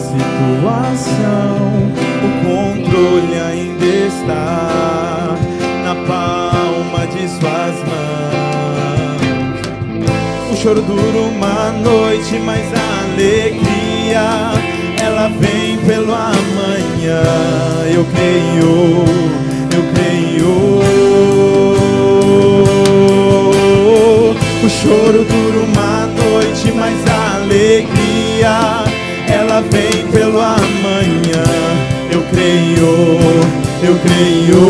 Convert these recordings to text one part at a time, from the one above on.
situação, o controle ainda está na palma de suas mãos. O choro dura uma noite, mas a alegria ela vem pelo amanhã. Eu creio, eu creio. O choro dura uma noite, mas a alegria vem pelo amanhã. Eu creio, eu creio.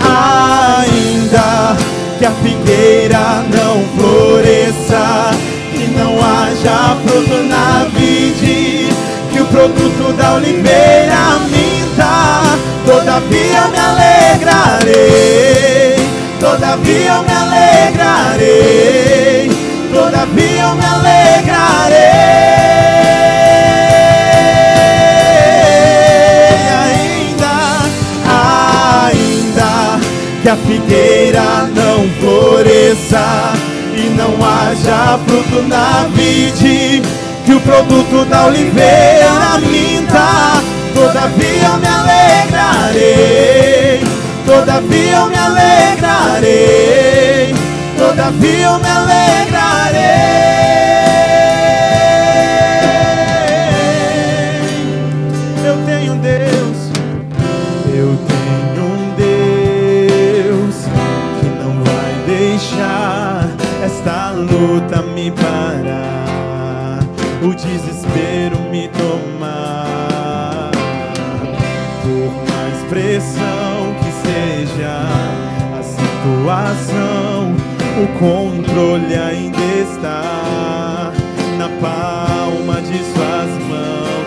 Ainda que a figueira não floresça, que não haja fruto na vide, que o produto da oliveira minta, todavia me alegrarei, todavia me alegrarei, todavia eu me alegrarei. Ainda, ainda que a figueira não floresça e não haja fruto na vide, que o produto da oliveira minta, todavia eu me alegrarei, todavia eu me alegrarei, todavia eu me alegrarei. Eu tenho um Deus, eu tenho um Deus que não vai deixar esta luta me parar, o desespero me tomar. Por mais pressão que seja a situação, o controle ainda está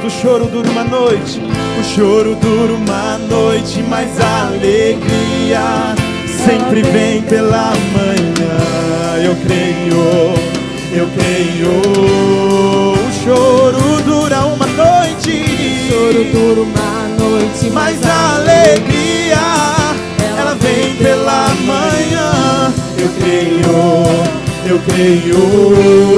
O choro dura uma noite, o choro dura uma noite, mas a alegria sempre vem pela manhã. Eu creio, eu creio. O choro dura uma noite, Choro dura uma noite, mas a alegria ela vem pela manhã. Eu creio, eu creio.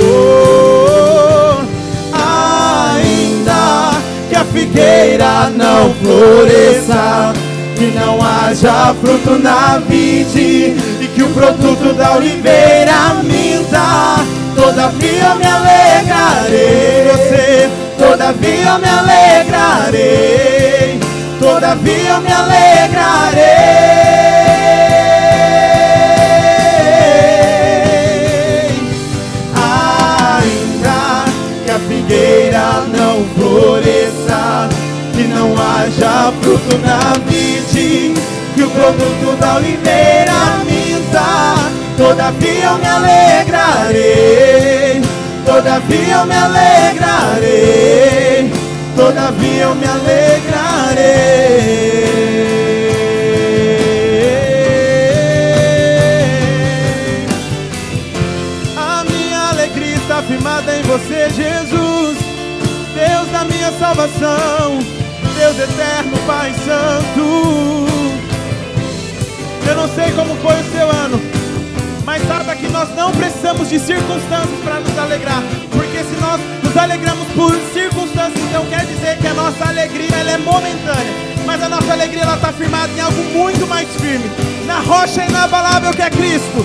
Figueira não floresça, que não haja fruto na vide e que o produto da oliveira minta. Todavia eu me alegrarei, você. Todavia eu me alegrarei, todavia eu me alegrarei. Na vide, que o produto da oliveira minta, todavia eu me alegrarei, todavia eu me alegrarei, todavia eu me alegrarei. A minha alegria está firmada em você, Jesus, Deus da minha salvação, Deus eterno, Pai Santo. Eu não sei como foi o seu ano, mas saiba que nós não precisamos de circunstâncias para nos alegrar, porque se nós nos alegramos por circunstâncias, então quer dizer que a nossa alegria ela é momentânea, mas a nossa alegria está firmada em algo muito mais firme, na rocha inabalável que é Cristo.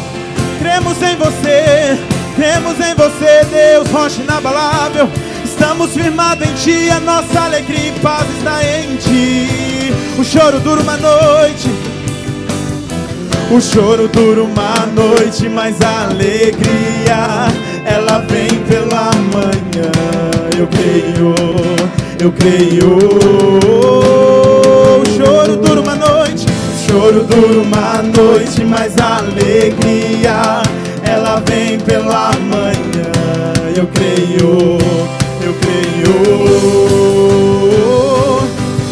Cremos em você, cremos em você, Deus, rocha inabalável. Estamos firmados em Ti, a nossa alegria e paz está em Ti. O choro dura uma noite, o choro dura uma noite, mas a alegria ela vem pela manhã. Eu creio, eu creio. O choro dura uma noite, o choro dura uma noite, mas a alegria ela vem pela manhã. eu creio, eu creio.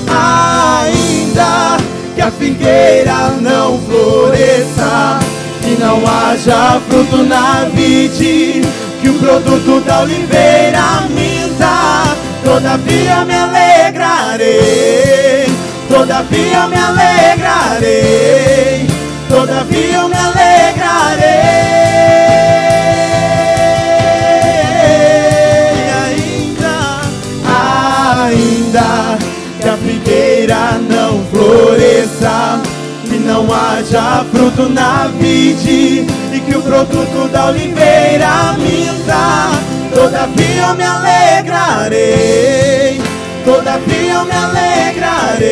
Ainda que a figueira não floresça e não haja fruto na vide, que o produto da oliveira minta, todavia me alegrarei, todavia me alegrarei, haja fruto na vide e que o produto da oliveira minta. Todavia eu me alegrarei, todavia eu me alegrarei,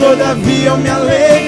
todavia eu me alegrarei.